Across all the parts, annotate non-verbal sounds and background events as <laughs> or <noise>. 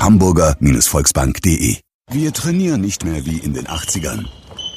www.hamburger-volksbank.de Wir trainieren nicht mehr wie in den 80ern.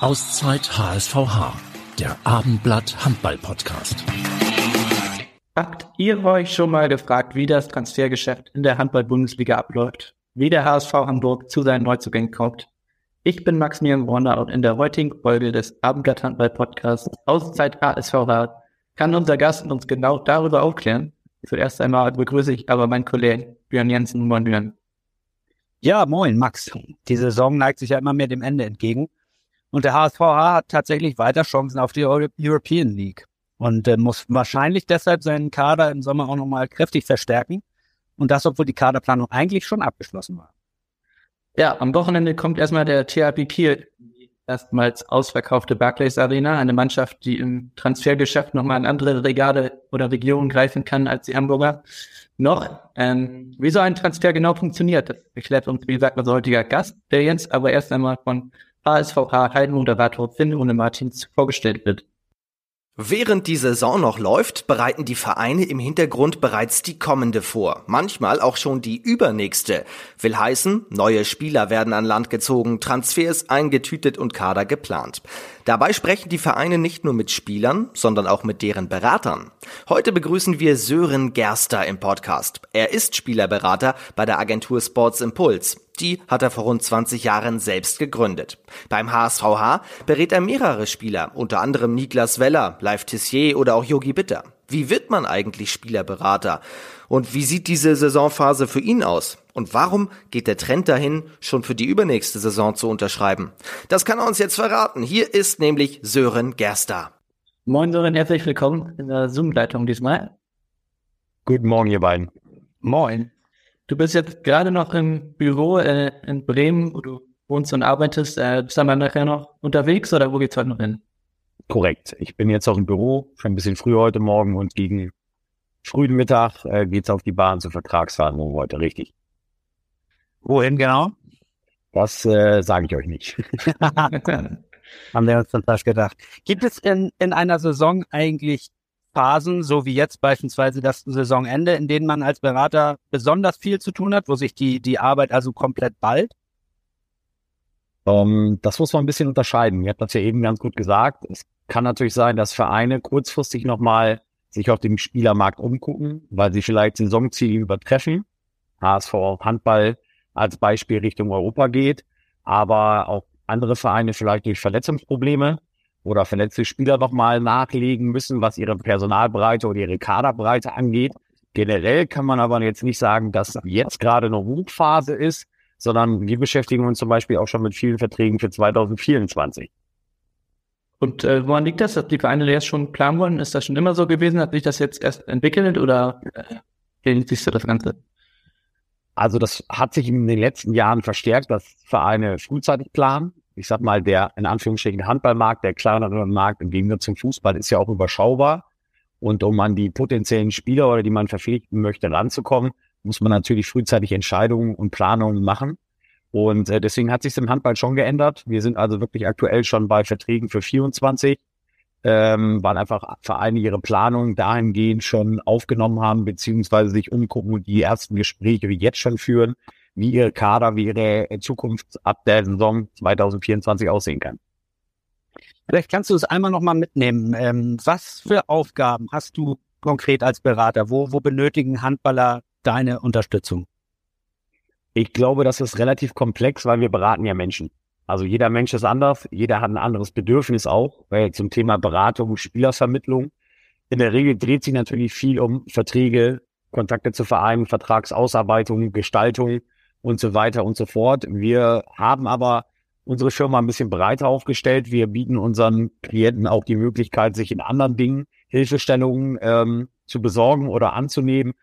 Auszeit HSVH, der Abendblatt Handball Podcast. Habt ihr euch schon mal gefragt, wie das Transfergeschäft in der Handball-Bundesliga abläuft? Wie der HSV Hamburg zu seinen Neuzugängen kommt? Ich bin Maximilian Warner und in der heutigen Folge des Abendblatt Handball Podcasts Auszeit HSVH kann unser Gast uns genau darüber aufklären. Zuerst einmal begrüße ich aber meinen Kollegen Björn Jensen. Moin Björn. Ja, moin Max. Die Saison neigt sich ja immer mehr dem Ende entgegen. Und der HSVH hat tatsächlich weiter Chancen auf die European League und äh, muss wahrscheinlich deshalb seinen Kader im Sommer auch nochmal kräftig verstärken. Und das, obwohl die Kaderplanung eigentlich schon abgeschlossen war. Ja, am Wochenende kommt erstmal der THP Kiel, erstmals ausverkaufte Barclays Arena, eine Mannschaft, die im Transfergeschäft nochmal in andere Regale oder Regionen greifen kann als die Hamburger. Noch, ähm, wie so ein Transfer genau funktioniert, das erklärt uns, wie gesagt, unser heutiger Gast, der Jens aber erst einmal von HSVH Heidenmoderator Finn ohne Martins vorgestellt wird. Während die Saison noch läuft, bereiten die Vereine im Hintergrund bereits die kommende vor. Manchmal auch schon die übernächste. Will heißen, neue Spieler werden an Land gezogen, Transfers eingetütet und Kader geplant. Dabei sprechen die Vereine nicht nur mit Spielern, sondern auch mit deren Beratern. Heute begrüßen wir Sören Gerster im Podcast. Er ist Spielerberater bei der Agentur Sports Impuls. Die hat er vor rund 20 Jahren selbst gegründet. Beim HSVH berät er mehrere Spieler, unter anderem Niklas Weller, Live Tissier oder auch Yogi Bitter. Wie wird man eigentlich Spielerberater? Und wie sieht diese Saisonphase für ihn aus? Und warum geht der Trend dahin, schon für die übernächste Saison zu unterschreiben? Das kann er uns jetzt verraten. Hier ist nämlich Sören Gerster. Moin Sören, herzlich willkommen in der Zoom-Leitung diesmal. Guten Morgen, ihr beiden. Moin. Du bist jetzt gerade noch im Büro äh, in Bremen, wo du wohnst und arbeitest. Äh, bist du dann nachher noch unterwegs oder wo geht's heute noch hin? Korrekt. Ich bin jetzt auch im Büro, schon ein bisschen früher heute Morgen und gegen frühen Mittag äh, geht's auf die Bahn zur Vertragsverhandlung heute, richtig. Wohin genau? Das äh, sage ich euch nicht. <laughs> <laughs> Haben wir uns dann fast gedacht. Gibt es in, in einer Saison eigentlich Phasen, so wie jetzt beispielsweise das Saisonende, in denen man als Berater besonders viel zu tun hat, wo sich die, die Arbeit also komplett ballt? Um, ähm, das muss man ein bisschen unterscheiden. Ihr habt das ja eben ganz gut gesagt. Es kann natürlich sein, dass Vereine kurzfristig nochmal sich auf dem Spielermarkt umgucken, weil sie vielleicht Saisonziele übertreffen. HSV Handball als Beispiel Richtung Europa geht, aber auch andere Vereine vielleicht durch Verletzungsprobleme oder verletzte Spieler nochmal nachlegen müssen, was ihre Personalbreite oder ihre Kaderbreite angeht. Generell kann man aber jetzt nicht sagen, dass jetzt gerade eine Hochphase ist, sondern wir beschäftigen uns zum Beispiel auch schon mit vielen Verträgen für 2024. Und äh, woran liegt das, dass die Vereine jetzt schon planen wollen? Ist das schon immer so gewesen? Hat sich das jetzt erst entwickelt oder äh, wie siehst du das Ganze? Also das hat sich in den letzten Jahren verstärkt, dass Vereine frühzeitig planen ich sag mal, der in Anführungsstrichen Handballmarkt, der kleinere Markt im Gegensatz zum Fußball ist ja auch überschaubar. Und um an die potenziellen Spieler oder die man verpflichten möchte ranzukommen, muss man natürlich frühzeitig Entscheidungen und Planungen machen. Und äh, deswegen hat sich im Handball schon geändert. Wir sind also wirklich aktuell schon bei Verträgen für 24, ähm, weil einfach Vereine ihre Planungen dahingehend schon aufgenommen haben, beziehungsweise sich umgucken und die ersten Gespräche jetzt schon führen, wie ihr Kader, wie ihre Zukunft ab der Saison 2024 aussehen kann. Vielleicht kannst du es einmal nochmal mitnehmen. Ähm, was für Aufgaben hast du konkret als Berater? Wo, wo benötigen Handballer deine Unterstützung? Ich glaube, das ist relativ komplex, weil wir beraten ja Menschen. Also jeder Mensch ist anders, jeder hat ein anderes Bedürfnis auch, weil zum Thema Beratung, Spielervermittlung. In der Regel dreht sich natürlich viel um Verträge, Kontakte zu Vereinen, Vertragsausarbeitung, Gestaltung und so weiter und so fort. Wir haben aber unsere Firma ein bisschen breiter aufgestellt. Wir bieten unseren Klienten auch die Möglichkeit, sich in anderen Dingen Hilfestellungen ähm, zu besorgen oder anzunehmen.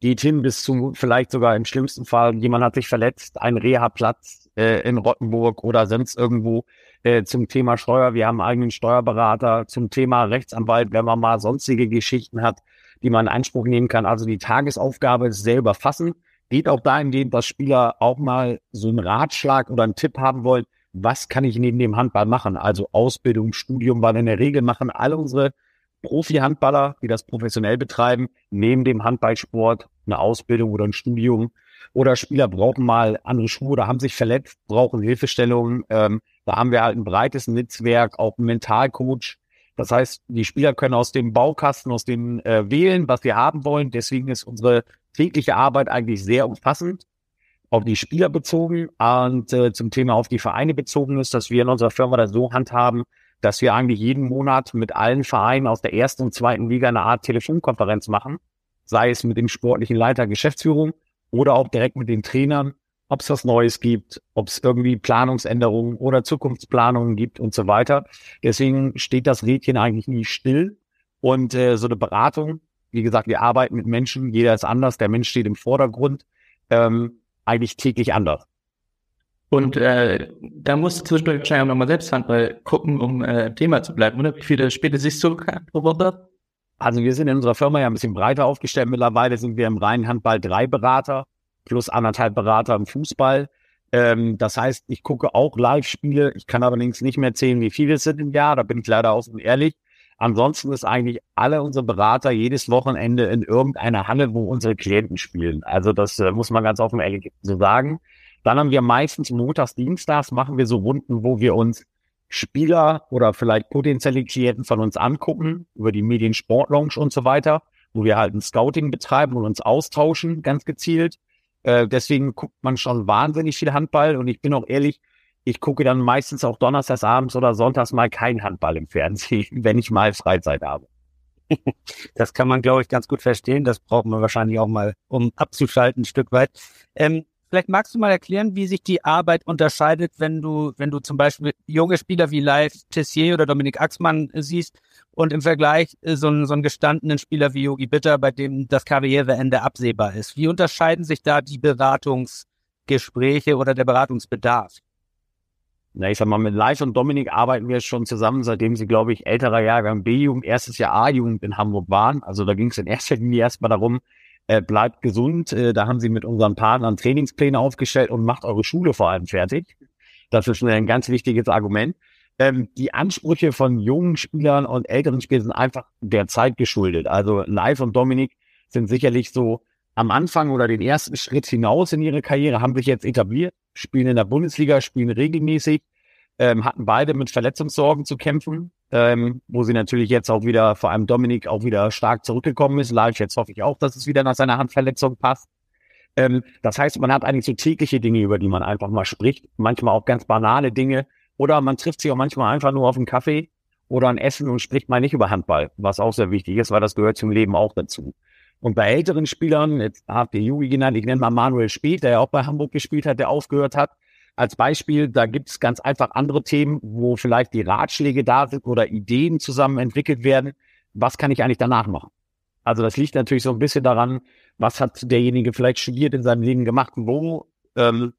Geht hin bis zu vielleicht sogar im schlimmsten Fall, jemand hat sich verletzt, ein Reha-Platz äh, in Rottenburg oder sonst irgendwo äh, zum Thema Steuer. Wir haben einen eigenen Steuerberater zum Thema Rechtsanwalt, wenn man mal sonstige Geschichten hat, die man in Anspruch nehmen kann. Also die Tagesaufgabe ist sehr überfassend. Geht auch dahingehend, dass Spieler auch mal so einen Ratschlag oder einen Tipp haben wollen, was kann ich neben dem Handball machen? Also Ausbildung, Studium, weil in der Regel machen alle unsere Profi-Handballer, die das professionell betreiben, neben dem Handballsport eine Ausbildung oder ein Studium. Oder Spieler brauchen mal andere Schuhe oder haben sich verletzt, brauchen Hilfestellungen. Ähm, da haben wir halt ein breites Netzwerk, auch einen Mentalcoach. Das heißt, die Spieler können aus dem Baukasten, aus dem äh, wählen, was wir haben wollen. Deswegen ist unsere tägliche Arbeit eigentlich sehr umfassend auf die Spieler bezogen und äh, zum Thema auf die Vereine bezogen ist, dass wir in unserer Firma das so handhaben, dass wir eigentlich jeden Monat mit allen Vereinen aus der ersten und zweiten Liga eine Art Telefonkonferenz machen, sei es mit dem sportlichen Leiter Geschäftsführung oder auch direkt mit den Trainern, ob es was Neues gibt, ob es irgendwie Planungsänderungen oder Zukunftsplanungen gibt und so weiter. Deswegen steht das Rädchen eigentlich nie still. Und äh, so eine Beratung, wie gesagt, wir arbeiten mit Menschen, jeder ist anders, der Mensch steht im Vordergrund, ähm, eigentlich täglich anders. Und äh, da musst du zwischendurch wahrscheinlich auch nochmal selbst Handball gucken, um äh, Thema zu bleiben, oder? Wie viele Spiele siehst du pro Woche? Also wir sind in unserer Firma ja ein bisschen breiter aufgestellt. Mittlerweile sind wir im reinen Handball drei Berater plus anderthalb Berater im Fußball. Ähm, das heißt, ich gucke auch Live-Spiele. Ich kann allerdings nicht mehr zählen, wie viele es sind im Jahr. Da bin ich leider offen ehrlich. Ansonsten ist eigentlich alle unsere Berater jedes Wochenende in irgendeiner Halle, wo unsere Klienten spielen. Also das äh, muss man ganz offen ehrlich so sagen. Dann haben wir meistens montags, dienstags machen wir so Runden, wo wir uns Spieler oder vielleicht potenzielle Klienten von uns angucken, über die Medien Sport Lounge und so weiter, wo wir halt ein Scouting betreiben und uns austauschen, ganz gezielt. Äh, deswegen guckt man schon wahnsinnig viel Handball und ich bin auch ehrlich, ich gucke dann meistens auch donnerstags abends oder sonntags mal kein Handball im Fernsehen, <laughs> wenn ich mal Freizeit habe. <laughs> Das kann man, glaube ich, ganz gut verstehen. Das braucht man wahrscheinlich auch mal, um abzuschalten, ein Stück weit. Ähm, Vielleicht magst du mal erklären, wie sich die Arbeit unterscheidet, wenn du, wenn du zum Beispiel junge Spieler wie Live Tessier oder Dominik Axmann siehst und im Vergleich äh, so einen, so einen gestandenen Spieler wie Yogi Bitter, bei dem das Karriereende absehbar ist. Wie unterscheiden sich da die Beratungsgespräche oder der Beratungsbedarf? Na, ich sag mal, mit Live und Dominik arbeiten wir schon zusammen, seitdem sie, glaube ich, älterer Jahrgang B-Jugend, erstes Jahr A-Jugend in Hamburg waren. Also da ging es in erster Linie erstmal darum, äh, bleibt gesund. Äh, da haben sie mit unseren Partnern Trainingspläne aufgestellt und macht eure Schule vor allem fertig. Das ist ein ganz wichtiges Argument. Ähm, die Ansprüche von jungen Spielern und älteren Spielern sind einfach der Zeit geschuldet. Also Live und Dominik sind sicherlich so am Anfang oder den ersten Schritt hinaus in ihre Karriere, haben sich jetzt etabliert, spielen in der Bundesliga, spielen regelmäßig, ähm, hatten beide mit Verletzungssorgen zu kämpfen, ähm, wo sie natürlich jetzt auch wieder, vor allem Dominik, auch wieder stark zurückgekommen ist. Live, jetzt hoffe ich auch, dass es wieder nach seiner Handverletzung passt. Ähm, das heißt, man hat eigentlich so tägliche Dinge, über die man einfach mal spricht, manchmal auch ganz banale Dinge. Oder man trifft sich auch manchmal einfach nur auf einen Kaffee oder ein Essen und spricht mal nicht über Handball, was auch sehr wichtig ist, weil das gehört zum Leben auch dazu. Und bei älteren Spielern, jetzt habt ihr Yugi genannt, ich nenne mal Manuel Speth, der ja auch bei Hamburg gespielt hat, der aufgehört hat, als Beispiel, da gibt es ganz einfach andere Themen, wo vielleicht die Ratschläge da sind oder Ideen zusammen entwickelt werden. Was kann ich eigentlich danach machen? Also das liegt natürlich so ein bisschen daran, was hat derjenige vielleicht studiert in seinem Leben gemacht, wo ähm,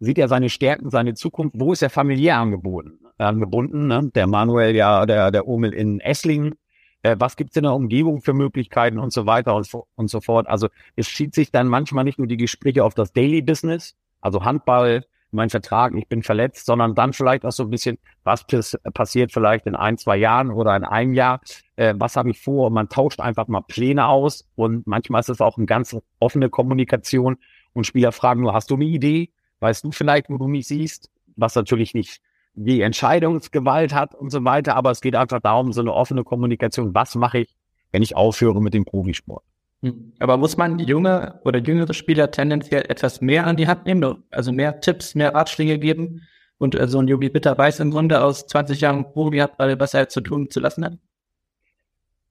sieht er seine Stärken, seine Zukunft, wo ist er familiär angebunden? angebunden ne? Der Manuel, ja, der, der Omel in Esslingen, äh, was gibt's in der Umgebung für Möglichkeiten und so weiter und, und so fort. Also es schiebt sich dann manchmal nicht nur die Gespräche auf das Daily Business, also Handball, mein Vertrag, ich bin verletzt, sondern dann vielleicht auch so ein bisschen, was passiert vielleicht in ein, zwei Jahren oder in einem Jahr, äh, was habe ich vor? Und man tauscht einfach mal Pläne aus und manchmal ist es auch eine ganz offene Kommunikation und Spieler fragen nur, hast du eine Idee? Weißt du vielleicht, wo du mich siehst? Was natürlich nicht die Entscheidungsgewalt hat und so weiter, aber es geht einfach darum, so eine offene Kommunikation, was mache ich, wenn ich aufhöre mit dem Profisport. Hm. Aber muss man junge oder jüngere Spieler tendenziell etwas mehr an die Hand nehmen, also mehr Tipps, mehr Ratschläge geben? Und äh, so ein Yogi Bitter weiß im Grunde aus 20 Jahren Profi hat, was er zu tun zu lassen hat?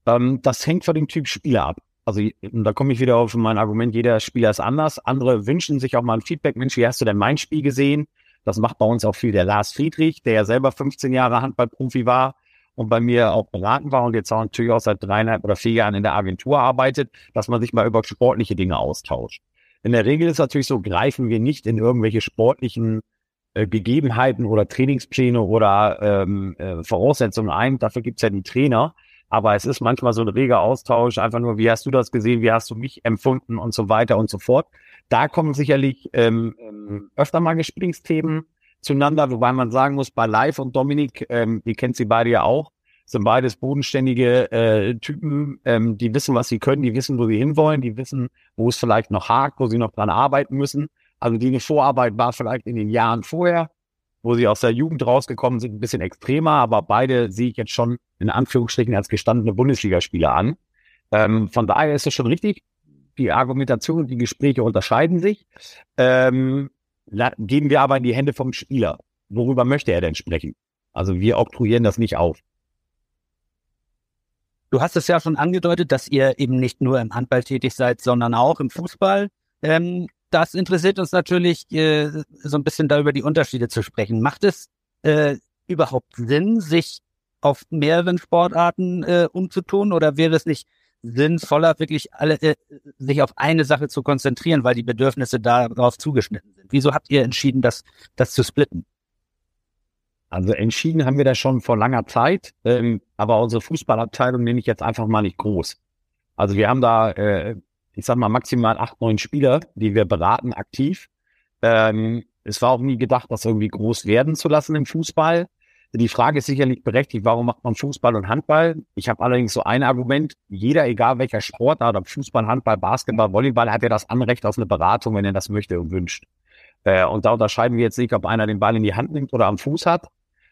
Ähm, das hängt von dem Typ Spieler ab. Also da komme ich wieder auf mein Argument, jeder Spieler ist anders. Andere wünschen sich auch mal ein Feedback. Mensch, wie hast du denn mein Spiel gesehen? Das macht bei uns auch viel der Lars Friedrich, der ja selber 15 Jahre Handballprofi war und bei mir auch beraten war und jetzt auch natürlich auch seit dreieinhalb oder vier Jahren in der Agentur arbeitet, dass man sich mal über sportliche Dinge austauscht. In der Regel ist es natürlich so, greifen wir nicht in irgendwelche sportlichen äh, Gegebenheiten oder Trainingspläne oder ähm, äh, Voraussetzungen ein. Dafür gibt's ja die Trainer. Aber es ist manchmal so ein reger Austausch, einfach nur, wie hast du das gesehen, wie hast du mich empfunden und so weiter und so fort. Da kommen sicherlich ähm, ähm, öfter mal Gesprächsthemen zueinander, wobei man sagen muss, bei Live und Dominik, ähm, ihr kennt sie beide ja auch, sind beides bodenständige äh, Typen, ähm, die wissen, was sie können, die wissen, wo sie hinwollen, die wissen, wo es vielleicht noch hakt, wo sie noch dran arbeiten müssen. Also die Vorarbeit war vielleicht in den Jahren vorher wo sie aus der Jugend rausgekommen sind, ein bisschen extremer, aber beide sehe ich jetzt schon in Anführungsstrichen als gestandene Bundesligaspieler an. Ähm, von daher ist es schon richtig. Die Argumentation und die Gespräche unterscheiden sich. Ähm, geben wir aber in die Hände vom Spieler. Worüber möchte er denn sprechen? Also wir oktroyieren das nicht auf. Du hast es ja schon angedeutet, dass ihr eben nicht nur im Handball tätig seid, sondern auch im Fußball. Ähm, das interessiert uns natürlich, äh, so ein bisschen da über die Unterschiede zu sprechen. Macht es äh, überhaupt Sinn, sich auf mehreren Sportarten äh, umzutun oder wäre es nicht sinnvoller, wirklich alle äh, sich auf eine Sache zu konzentrieren, weil die Bedürfnisse darauf zugeschnitten sind? Wieso habt ihr entschieden, das, das zu splitten? Also entschieden haben wir das schon vor langer Zeit, ähm, aber unsere Fußballabteilung nenne ich jetzt einfach mal nicht groß. Also wir haben da äh, ich sag mal, maximal acht, neun Spieler, die wir beraten aktiv. Ähm, es war auch nie gedacht, das irgendwie groß werden zu lassen im Fußball. Die Frage ist sicherlich berechtigt, warum macht man Fußball und Handball? Ich habe allerdings so ein Argument, jeder, egal welcher Sportart, ob Fußball, Handball, Basketball, Volleyball, hat ja das Anrecht auf eine Beratung, wenn er das möchte und wünscht. Äh, und da unterscheiden wir jetzt nicht, ob einer den Ball in die Hand nimmt oder am Fuß hat,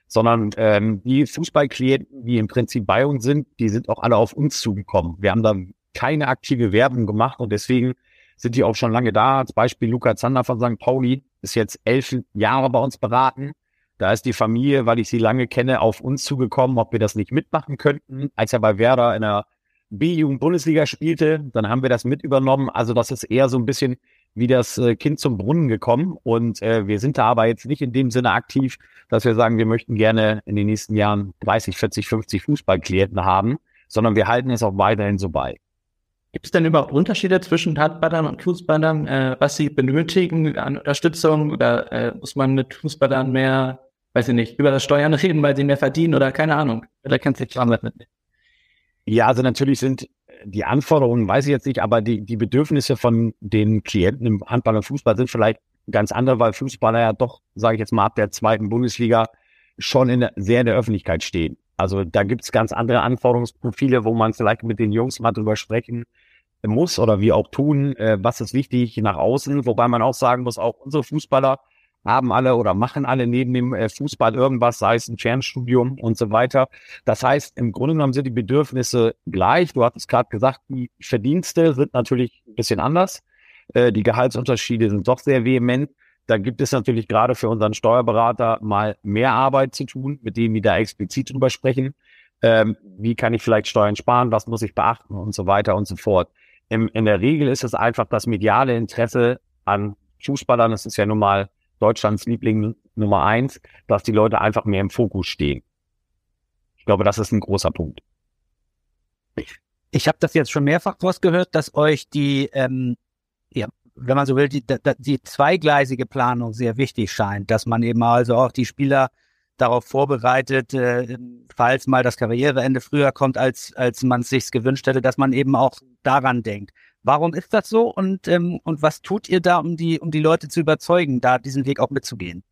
sondern ähm, die Fußballklienten, die im Prinzip bei uns sind, die sind auch alle auf uns zugekommen. Wir haben da keine aktive Werbung gemacht und deswegen sind die auch schon lange da. Als Beispiel Luca Zander von St. Pauli ist jetzt elf Jahre bei uns beraten. Da ist die Familie, weil ich sie lange kenne, auf uns zugekommen, ob wir das nicht mitmachen könnten. Als er bei Werder in der B-Jugend-Bundesliga spielte, dann haben wir das mit übernommen. Also das ist eher so ein bisschen wie das äh, Kind zum Brunnen gekommen. Und äh, wir sind da aber jetzt nicht in dem Sinne aktiv, dass wir sagen, wir möchten gerne in den nächsten Jahren 30, 40, 50 Fußballklienten haben, sondern wir halten es auch weiterhin so bei. Gibt es denn überhaupt Unterschiede zwischen Handballern und Fußballern, äh, was sie benötigen an Unterstützung? Oder äh, muss man mit Fußballern mehr, weiß ich nicht, über das Steuern <laughs> reden, weil sie mehr verdienen oder keine Ahnung? Oder kannst du jetzt anders mitnehmen? Ja, also natürlich sind die Anforderungen, weiß ich jetzt nicht, aber die, die Bedürfnisse von den Klienten im Handball und Fußball sind vielleicht ganz andere, weil Fußballer ja doch, sage ich jetzt mal, ab der zweiten Bundesliga schon in der, sehr in der Öffentlichkeit stehen. Also da gibt's ganz andere Anforderungsprofile, wo man vielleicht mit den Jungs mal drüber sprechen muss oder wie auch tun, äh, was ist wichtig nach außen, wobei man auch sagen muss, auch unsere Fußballer haben alle oder machen alle neben dem äh, Fußball irgendwas, sei es ein Fernstudium und so weiter. Das heißt, im Grunde genommen sind die Bedürfnisse gleich. Du hattest gerade gesagt, die Verdienste sind natürlich ein bisschen anders. Äh, die Gehaltsunterschiede sind doch sehr vehement. Da gibt es natürlich gerade für unseren Steuerberater mal mehr Arbeit zu tun, mit denen wir da explizit drüber sprechen. Ähm, wie kann ich vielleicht Steuern sparen? Was muss ich beachten? Und so weiter und so fort. In der Regel ist es einfach das mediale Interesse an Fußballern. Das ist ja nun mal Deutschlands Liebling Nummer eins, dass die Leute einfach mehr im Fokus stehen. Ich glaube, das ist ein großer Punkt. Ich habe das jetzt schon mehrfach rausgehört, dass euch die ähm, ja, wenn man so will, die, die zweigleisige Planung sehr wichtig scheint, dass man eben also auch die Spieler darauf vorbereitet, äh, falls mal das Karriereende früher kommt, als, als man es sich gewünscht hätte, dass man eben auch daran denkt. Warum ist das so und, ähm, und was tut ihr da, um die, um die Leute zu überzeugen, da diesen Weg auch mitzugehen?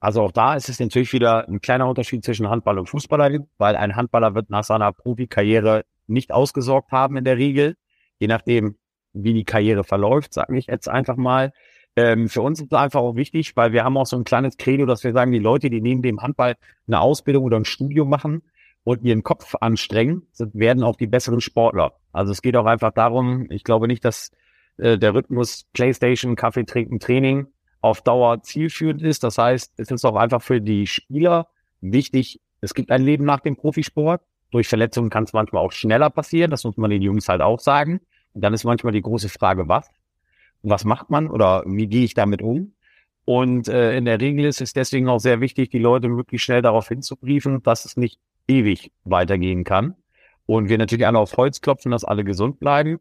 Also auch da ist es natürlich wieder ein kleiner Unterschied zwischen Handball und Fußballer, weil ein Handballer wird nach seiner Profikarriere nicht ausgesorgt haben in der Regel. Je nachdem, wie die Karriere verläuft, sage ich jetzt einfach mal. Ähm, für uns ist es einfach auch wichtig, weil wir haben auch so ein kleines Credo, dass wir sagen, die Leute, die neben dem Handball eine Ausbildung oder ein Studium machen, und ihren Kopf anstrengen, werden auch die besseren Sportler. Also es geht auch einfach darum, ich glaube nicht, dass äh, der Rhythmus Playstation, Kaffee trinken, Training auf Dauer zielführend ist. Das heißt, es ist auch einfach für die Spieler wichtig, es gibt ein Leben nach dem Profisport. Durch Verletzungen kann es manchmal auch schneller passieren. Das muss man den Jungs halt auch sagen. Und dann ist manchmal die große Frage, was? Was macht man oder wie gehe ich damit um? Und äh, in der Regel ist es deswegen auch sehr wichtig, die Leute möglichst schnell darauf hinzubriefen, dass es nicht ewig weitergehen kann. Und wir natürlich alle auf Holz klopfen, dass alle gesund bleiben.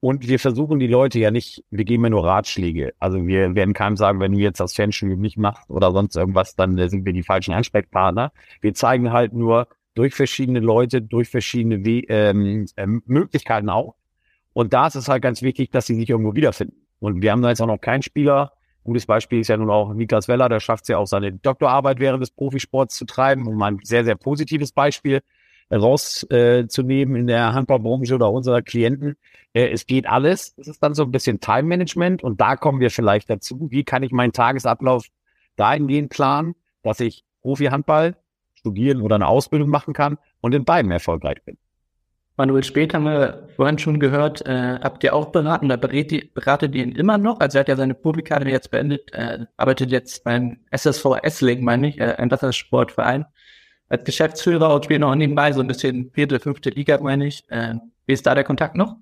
Und wir versuchen die Leute ja nicht, wir geben ja nur Ratschläge. Also wir werden keinem sagen, wenn du jetzt das Fanstudio nicht machst oder sonst irgendwas, dann sind wir die falschen Ansprechpartner. Wir zeigen halt nur durch verschiedene Leute, durch verschiedene We ähm, äh, Möglichkeiten auch. Und da ist es halt ganz wichtig, dass sie sich irgendwo wiederfinden. Und wir haben da jetzt auch noch keinen Spieler. Gutes Beispiel ist ja nun auch Niklas Weller, der schafft es ja auch seine Doktorarbeit während des Profisports zu treiben. Mal ein sehr, sehr positives Beispiel rauszunehmen äh, in der Handballbranche oder unserer Klienten. Äh, es geht alles. Es ist dann so ein bisschen Time-Management und da kommen wir vielleicht dazu. Wie kann ich meinen Tagesablauf dahingehend planen, dass ich Profi-Handball studieren oder eine Ausbildung machen kann und in beiden erfolgreich bin. Manuel Spät haben wir vorhin schon gehört, äh, habt ihr auch beraten oder berät, beratet ihr ihn immer noch? Also er hat ja seine Publikade jetzt beendet, äh, arbeitet jetzt beim SSV Essling, meine ich, äh, ein Wassersportverein als Geschäftsführer und spiele noch nebenbei so ein bisschen vierte, fünfte Liga, meine ich. Äh, wie ist da der Kontakt noch?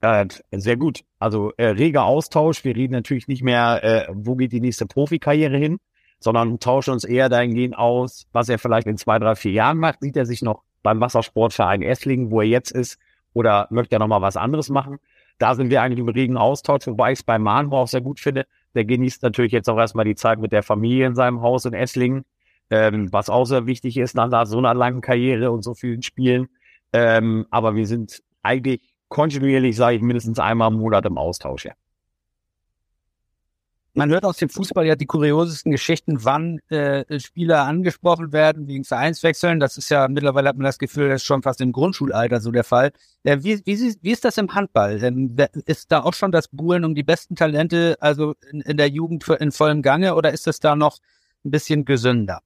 Ja, sehr gut. Also äh, reger Austausch. Wir reden natürlich nicht mehr, äh, wo geht die nächste Profikarriere hin, sondern tauschen uns eher dahingehend aus, was er vielleicht in zwei, drei, vier Jahren macht. Sieht er sich noch beim Wassersportverein Esslingen, wo er jetzt ist, oder möchte er noch mal was anderes machen? Da sind wir eigentlich im regen Austausch, wobei ich es bei Mahnho auch sehr gut finde. Der genießt natürlich jetzt auch erstmal die Zeit mit der Familie in seinem Haus in Esslingen ähm, was auch sehr wichtig ist nach so einer langen Karriere und so vielen Spielen. Ähm, aber wir sind eigentlich kontinuierlich, sage ich, mindestens einmal im Monat im Austausch. Ja. Man hört aus dem Fußball ja die kuriosesten Geschichten, wann äh, Spieler angesprochen werden wegen Vereinswechseln. Das ist ja mittlerweile hat man das Gefühl, das ist schon fast im Grundschulalter so der Fall. Äh, wie, wie, wie ist das im Handball? Ähm, ist da auch schon das Buhlen um die besten Talente, also in, in der Jugend in vollem Gange, oder ist es da noch ein bisschen gesünder?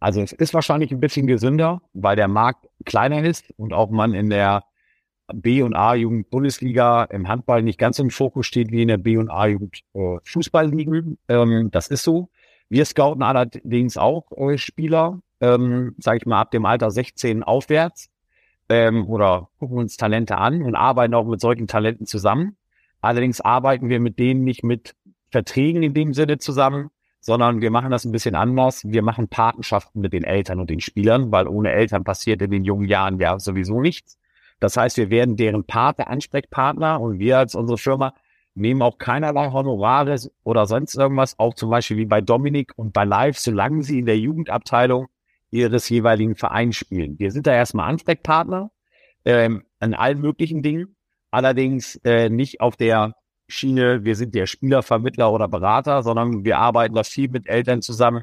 Also es ist wahrscheinlich ein bisschen gesünder, weil der Markt kleiner ist und auch man in der B- und A-Jugend Bundesliga im Handball nicht ganz im Fokus steht wie in der B- und A-Jugend äh. Ähm, das ist so. Wir scouten allerdings auch äh, Spieler, ähm, sage ich mal, ab dem Alter 16 aufwärts ähm, oder gucken uns Talente an und arbeiten auch mit solchen Talenten zusammen. Allerdings arbeiten wir mit denen nicht mit Verträgen in dem Sinne zusammen, sondern wir machen das ein bisschen anders. Wir machen Patenschaften mit den Eltern und den Spielern, weil ohne Eltern passiert in den jungen Jahren ja sowieso nichts. Das heißt, wir werden deren Pate, Ansprechpartner und wir als unsere Firma nehmen auch keinerlei Honorare oder sonst irgendwas, auch zum Beispiel wie bei Dominik und bei Live, solange sie in der Jugendabteilung ihres jeweiligen Vereins spielen. Wir sind da erstmal Ansprechpartner ähm, an allen möglichen Dingen, allerdings äh, nicht auf der Schiene, wir sind der Spielervermittler oder Berater, sondern wir arbeiten da viel mit Eltern zusammen.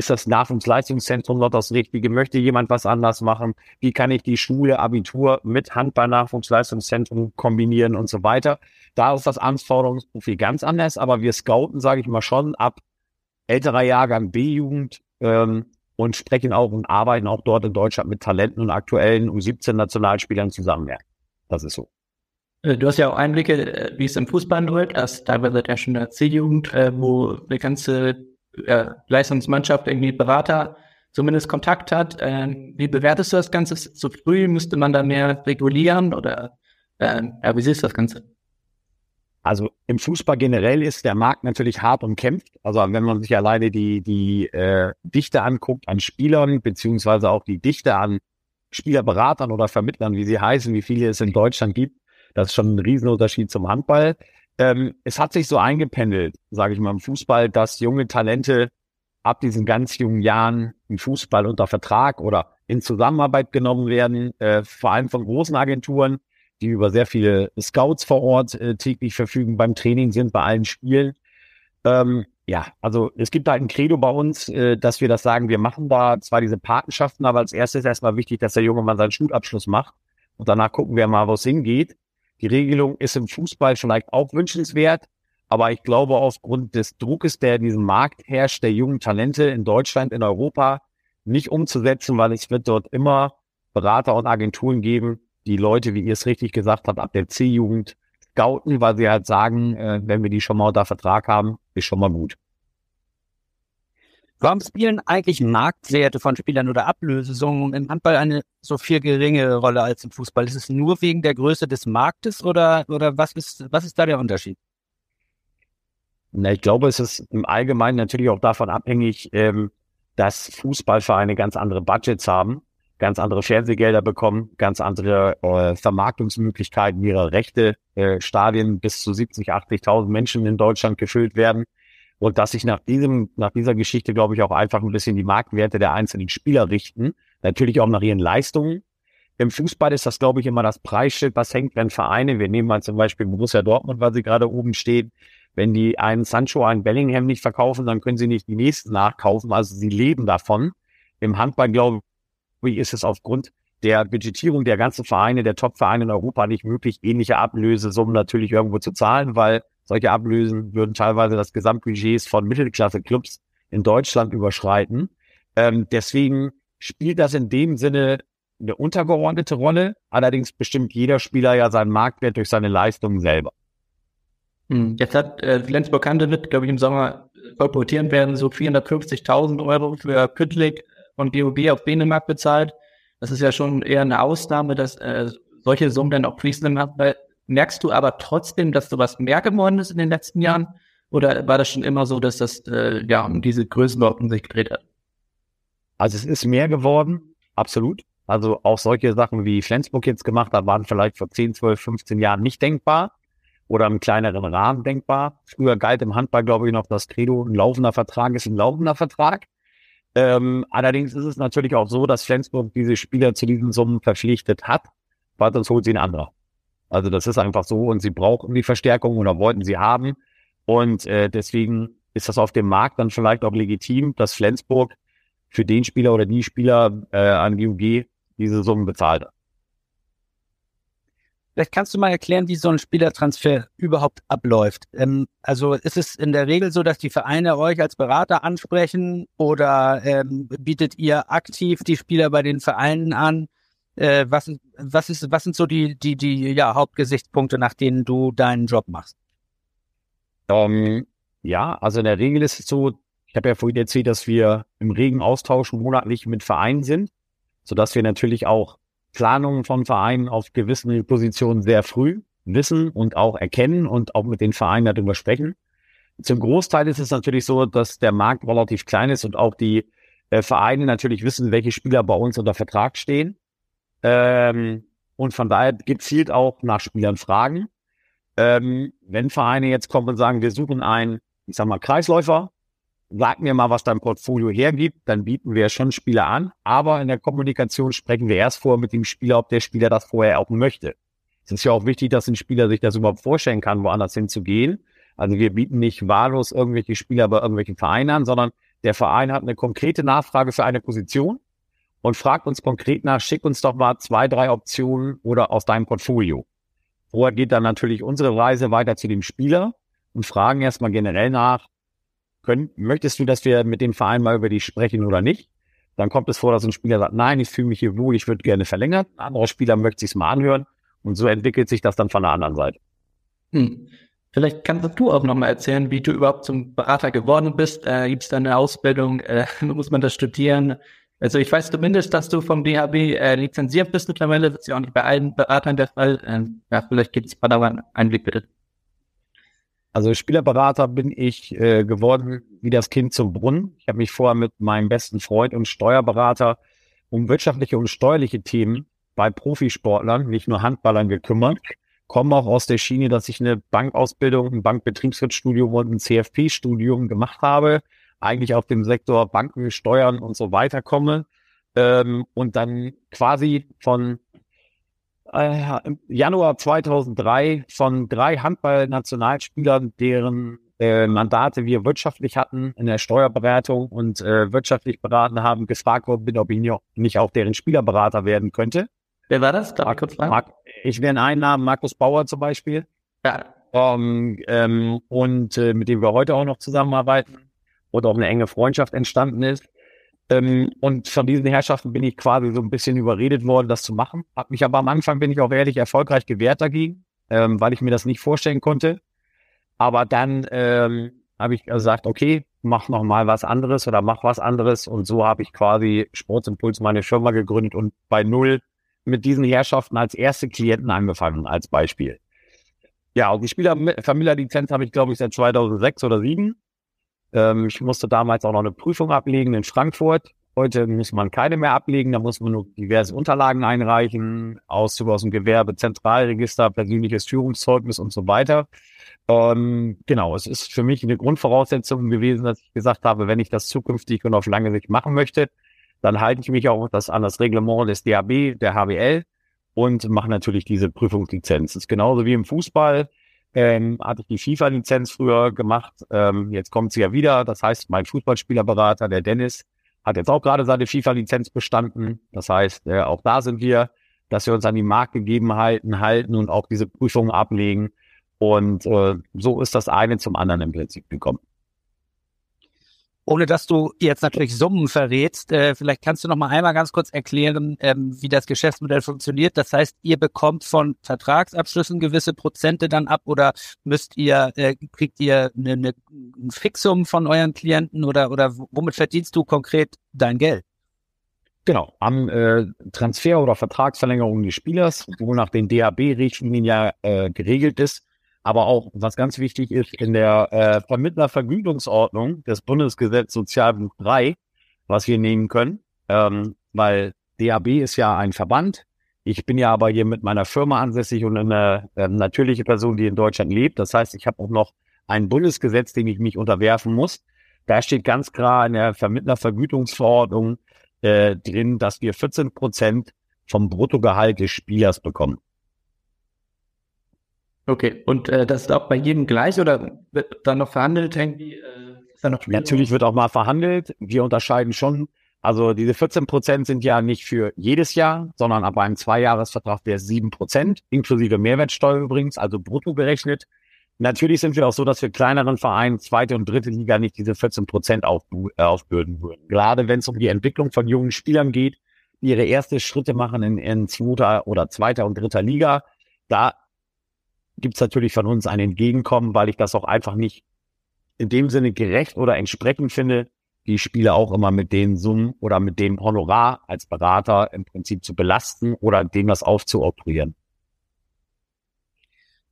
Ist das Nachwuchsleistungszentrum noch das Richtige? Möchte jemand was anders machen? Wie kann ich die Schule, Abitur mit Handball-Nachwuchsleistungszentrum kombinieren und so weiter? Da ist das Anforderungsprofil ganz anders, aber wir scouten, sage ich mal schon, ab älterer Jahrgang B-Jugend ähm, und sprechen auch und arbeiten auch dort in Deutschland mit Talenten und aktuellen U17-Nationalspielern zusammen. Ja, das ist so. Äh, du hast ja auch Einblicke, äh, wie es im Fußball läuft, als teilweise ja schon der C-Jugend, äh, wo eine ganze äh, Leistungsmannschaft irgendwie Berater zumindest Kontakt hat. Ähm, wie bewertest du das Ganze? Zu früh? Müsste man da mehr regulieren oder äh, ja, wie siehst du das Ganze? Also im Fußball generell ist der Markt natürlich hart und kämpft. Also wenn man sich alleine die, die äh, Dichte anguckt an Spielern, beziehungsweise auch die Dichte an Spielerberatern oder Vermittlern, wie sie heißen, wie viele es in Deutschland gibt, das ist schon ein Riesenunterschied zum Handball. Ähm, es hat sich so eingependelt, sage ich mal, im Fußball, dass junge Talente ab diesen ganz jungen Jahren im Fußball unter Vertrag oder in Zusammenarbeit genommen werden, äh, vor allem von großen Agenturen, die über sehr viele Scouts vor Ort äh, täglich verfügen, beim Training sind, bei allen Spielen. Ähm, ja, also es gibt halt ein Credo bei uns, äh, dass wir das sagen, wir machen da zwar diese Patenschaften, aber als erstes ist erstmal wichtig, dass der junge Mann seinen Schulabschluss macht und danach gucken wir mal, wo es hingeht. Die Regelung ist im Fußball vielleicht auch wünschenswert, aber ich glaube, aufgrund des Druckes, der in diesem Markt herrscht, der jungen Talente in Deutschland, in Europa, nicht umzusetzen, weil es wird dort immer Berater und Agenturen geben, die Leute, wie ihr es richtig gesagt habt, ab der C-Jugend scouten, weil sie halt sagen, äh, wenn wir die schon mal unter Vertrag haben, ist schon mal gut. Warum spielen eigentlich Marktwerte von Spielern oder Ablösesummen im Handball eine so viel geringere Rolle als im Fußball? Ist es nur wegen der Größe des Marktes oder, oder was ist, was ist da der Unterschied? Na, ich glaube, es ist im Allgemeinen natürlich auch davon abhängig, ähm, dass Fußballvereine ganz andere Budgets haben, ganz andere Fernsehgelder bekommen, ganz andere äh, Vermarktungsmöglichkeiten ihrer Rechte, äh, Stadien bis zu 70, 80.000 Menschen in Deutschland gefüllt werden und dass sich nach diesem, nach dieser Geschichte, glaube ich, auch einfach ein bisschen die Marktwerte der einzelnen Spieler richten. Natürlich auch nach ihren Leistungen. Im Fußball ist das, glaube ich, immer das Preisschild, was hängt, wenn Vereine, wir nehmen mal zum Beispiel Borussia Dortmund, weil sie gerade oben stehen, wenn die einen Sancho, einen Bellingham nicht verkaufen, dann können sie nicht die nächsten nachkaufen. Also sie leben davon. Im Handball, glaube ich, ist es aufgrund der Budgetierung der ganzen Vereine, der Top-Vereine in Europa nicht möglich, ähnliche Ablösesummen natürlich irgendwo zu zahlen, weil solche Ablösen würden teilweise das Gesamtbudgets von Mittelklasse-Clubs in Deutschland überschreiten. Ähm, deswegen spielt das in dem Sinne eine untergeordnete Rolle. Allerdings bestimmt jeder Spieler ja seinen Marktwert durch seine Leistungen selber. Hm. Jetzt hat äh, Flensburg Handewitt, glaube ich, im Sommer kolportieren werden so 450.000 Euro für Püttlik und GOB auf Dänemark bezahlt. Das ist ja schon eher eine Ausnahme, dass äh, solche Summen dann auch fließen im Handball. Merkst du aber trotzdem, dass sowas mehr geworden ist in den letzten Jahren? Oder war das schon immer so, dass das äh, ja um diese Größenordnung sich gedreht hat? Also es ist mehr geworden, absolut. Also auch solche Sachen wie Flensburg jetzt gemacht hat, waren vielleicht vor 10, 12, 15 Jahren nicht denkbar oder im kleineren Rahmen denkbar. Früher galt im Handball, glaube ich, noch das Credo, ein laufender Vertrag ist ein laufender Vertrag. Ähm, allerdings ist es natürlich auch so, dass Flensburg diese Spieler zu diesen Summen verpflichtet hat, weil sonst holt sie ein anderer. Also das ist einfach so und sie brauchen die Verstärkung oder wollten sie haben. Und äh, deswegen ist das auf dem Markt dann vielleicht auch legitim, dass Flensburg für den Spieler oder die Spieler äh, an GUG diese Summen bezahlt. Vielleicht kannst du mal erklären, wie so ein Spielertransfer überhaupt abläuft. Ähm, also ist es in der Regel so, dass die Vereine euch als Berater ansprechen oder ähm, bietet ihr aktiv die Spieler bei den Vereinen an? Äh, was, was, ist, was sind so die, die, die ja, Hauptgesichtspunkte, nach denen du deinen Job machst? Um, ähm, ja, also in der Regel ist es so, ich habe ja vorhin erzählt, dass wir im regen Austausch monatlich mit Vereinen sind, sodass wir natürlich auch Planungen von Vereinen auf gewissen Positionen sehr früh wissen und auch erkennen und auch mit den Vereinen darüber sprechen. Zum Großteil ist es natürlich so, dass der Markt relativ klein ist und auch die äh, Vereine natürlich wissen, welche Spieler bei uns unter Vertrag stehen. Ähm, und von daher gezielt auch nach Spielern fragen. Ähm, wenn Vereine jetzt kommen und sagen, wir suchen einen, ich sag mal, Kreisläufer, sag mir mal, was dein Portfolio hergibt, dann bieten wir schon Spieler an. Aber in der Kommunikation sprechen wir erst vor mit dem Spieler, ob der Spieler das vorher auch möchte. Es ist ja auch wichtig, dass ein Spieler sich das überhaupt vorstellen kann, woanders hinzugehen. Also wir bieten nicht wahllos irgendwelche Spieler bei irgendwelchen Vereinen an, sondern der Verein hat eine konkrete Nachfrage für eine Position und fragt uns konkret nach, schick uns doch mal zwei, drei Optionen oder aus deinem Portfolio. Vorher geht dann natürlich unsere Reise weiter zu dem Spieler und fragen erstmal generell nach, können, möchtest du, dass wir mit dem Verein mal über dich sprechen oder nicht? Dann kommt es vor, dass ein Spieler sagt, nein, ich fühle mich hier wohl, ich würde gerne verlängern. Ein anderer Spieler möchte sich mal anhören und so entwickelt sich das dann von der anderen Seite. Hm. Vielleicht kannst du auch nochmal erzählen, wie du überhaupt zum Berater geworden bist. Äh, Gibt es da eine Ausbildung? Äh, <laughs> muss man das studieren? Also ich weiß zumindest, dass du vom DHB äh, lizenziert bist mittlerweile. Das ist ja auch nicht bei allen Beratern der Fall. Ähm, ja, vielleicht gibt es mal da einen Einblick bitte. Also Spielerberater bin ich äh, geworden wie das Kind zum Brunnen. Ich habe mich vorher mit meinem besten Freund und Steuerberater um wirtschaftliche und steuerliche Themen bei Profisportlern, nicht nur Handballern gekümmert. Komme auch aus der Schiene, dass ich eine Bankausbildung, ein Bankbetriebswirtschaftsstudium und ein CFP-Studium gemacht habe eigentlich auf dem Sektor Banken, Steuern und so weiter komme ähm, und dann quasi von äh, Januar 2003 von drei Handball-Nationalspielern, deren äh, Mandate wir wirtschaftlich hatten in der Steuerberatung und äh, wirtschaftlich beraten haben, gefragt worden bin, ob ich nicht auch deren Spielerberater werden könnte. Wer war das? Darf ich, Mark, ich wäre einen Namen, Markus Bauer zum Beispiel. Ja. Um, ähm, und äh, mit dem wir heute auch noch zusammenarbeiten oder auch eine enge Freundschaft entstanden ist. Ähm, und von diesen Herrschaften bin ich quasi so ein bisschen überredet worden, das zu machen. Hab mich aber am Anfang, bin ich auch ehrlich, erfolgreich gewehrt dagegen, ähm, weil ich mir das nicht vorstellen konnte. Aber dann ähm, habe ich gesagt, okay, mach noch mal was anderes oder mach was anderes. Und so habe ich quasi Sportsimpuls meine Firma gegründet und bei Null mit diesen Herrschaften als erste Klienten angefangen, als Beispiel. Ja, und die Spielervermittlerlizenz habe ich, glaube ich, seit 2006 oder 2007. Ähm, ich musste damals auch noch eine Prüfung ablegen in Frankfurt. Heute muss man keine mehr ablegen, da muss man nur diverse Unterlagen einreichen, Auszug aus dem Gewerbe, Zentralregister, persönliches Führungszeugnis und so weiter. Ähm, genau, es ist für mich eine Grundvoraussetzung gewesen, dass ich gesagt habe, wenn ich das zukünftig und auf lange Sicht machen möchte, dann halte ich mich auch das, an das Reglement des DAB, der HWL und mache natürlich diese Prüfungslizenz. Das ist genauso wie im Fußball ähm, hatte ich die FIFA-Lizenz früher gemacht. Ähm, jetzt kommt sie ja wieder. Das heißt, mein Fußballspielerberater, der Dennis, hat jetzt auch gerade seine FIFA-Lizenz bestanden. Das heißt, äh, auch da sind wir, dass wir uns an die Marktgegebenheiten halten und auch diese Prüfungen ablegen. Und äh, so ist das eine zum anderen im Prinzip gekommen ohne dass du jetzt natürlich Summen verrätst, äh, vielleicht kannst du noch mal einmal ganz kurz erklären, ähm, wie das Geschäftsmodell funktioniert. Das heißt, ihr bekommt von Vertragsabschlüssen gewisse Prozente dann ab oder müsst ihr, äh, kriegt ihr eine, eine, ein Fixum von euren Klienten oder, oder womit verdienst du konkret dein Geld? Genau, am äh, Transfer oder Vertragsverlängerung des Spielers, wo nach den DAB-Richtlinien ja äh, geregelt ist, aber auch, was ganz wichtig ist, in der äh, Vermittlervergütungsordnung des Bundesgesetz Sozialbuch 3, was wir nehmen können, ähm, weil DAB ist ja ein Verband. Ich bin ja aber hier mit meiner Firma ansässig und eine äh, natürliche Person, die in Deutschland lebt. Das heißt, ich habe auch noch ein Bundesgesetz, dem ich mich unterwerfen muss. Da steht ganz klar in der Vermittlervergütungsverordnung äh, drin, dass wir 14 Prozent vom Bruttogehalt des Spielers bekommen. Okay, und äh, das ist auch bei jedem gleich oder wird da noch verhandelt irgendwie? Äh, ist da noch Natürlich wird auch mal verhandelt. Wir unterscheiden schon. Also diese 14 Prozent sind ja nicht für jedes Jahr, sondern ab einem Zweijahresvertrag wäre es 7 Prozent, inklusive Mehrwertsteuer übrigens, also brutto berechnet. Natürlich sind wir auch so, dass wir kleineren Vereinen, zweite und dritte Liga, nicht diese 14 Prozent auf, äh, aufbürden würden. Gerade wenn es um die Entwicklung von jungen Spielern geht, die ihre erste Schritte machen in, in zweiter oder zweiter und dritter Liga, da gibt es natürlich von uns ein Entgegenkommen, weil ich das auch einfach nicht in dem Sinne gerecht oder entsprechend finde, die Spieler auch immer mit den Summen oder mit dem Honorar als Berater im Prinzip zu belasten oder dem das aufzuoktroyieren.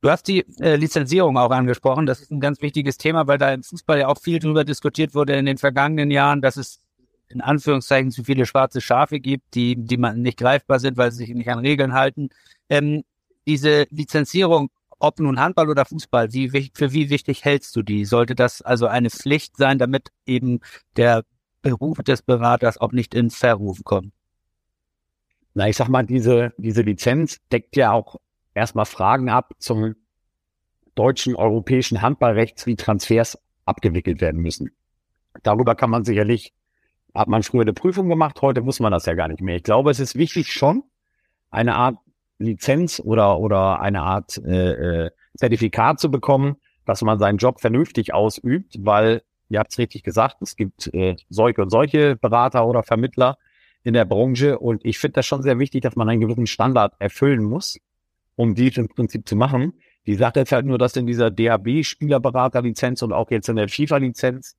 Du hast die äh, Lizenzierung auch angesprochen. Das ist ein ganz wichtiges Thema, weil da im Fußball ja auch viel darüber diskutiert wurde in den vergangenen Jahren, dass es in Anführungszeichen zu viele schwarze Schafe gibt, die, die man nicht greifbar sind, weil sie sich nicht an Regeln halten. Ähm, diese Lizenzierung ob nun Handball oder Fußball, wie, für wie wichtig hältst du die? Sollte das also eine Pflicht sein, damit eben der Beruf des Beraters auch nicht in Verruf kommt? Na, ich sag mal, diese, diese Lizenz deckt ja auch erstmal Fragen ab zum deutschen, europäischen Handballrechts, wie Transfers abgewickelt werden müssen. Darüber kann man sicherlich, hat man früher eine Prüfung gemacht, heute muss man das ja gar nicht mehr. Ich glaube, es ist wichtig schon, eine Art Lizenz oder, oder eine Art äh, äh, Zertifikat zu bekommen, dass man seinen Job vernünftig ausübt, weil, ihr habt es richtig gesagt, es gibt äh, solche und solche Berater oder Vermittler in der Branche und ich finde das schon sehr wichtig, dass man einen gewissen Standard erfüllen muss, um dies im Prinzip zu machen. Die Sache ist halt nur, dass in dieser DAB-Spielerberaterlizenz und auch jetzt in der FIFA-Lizenz,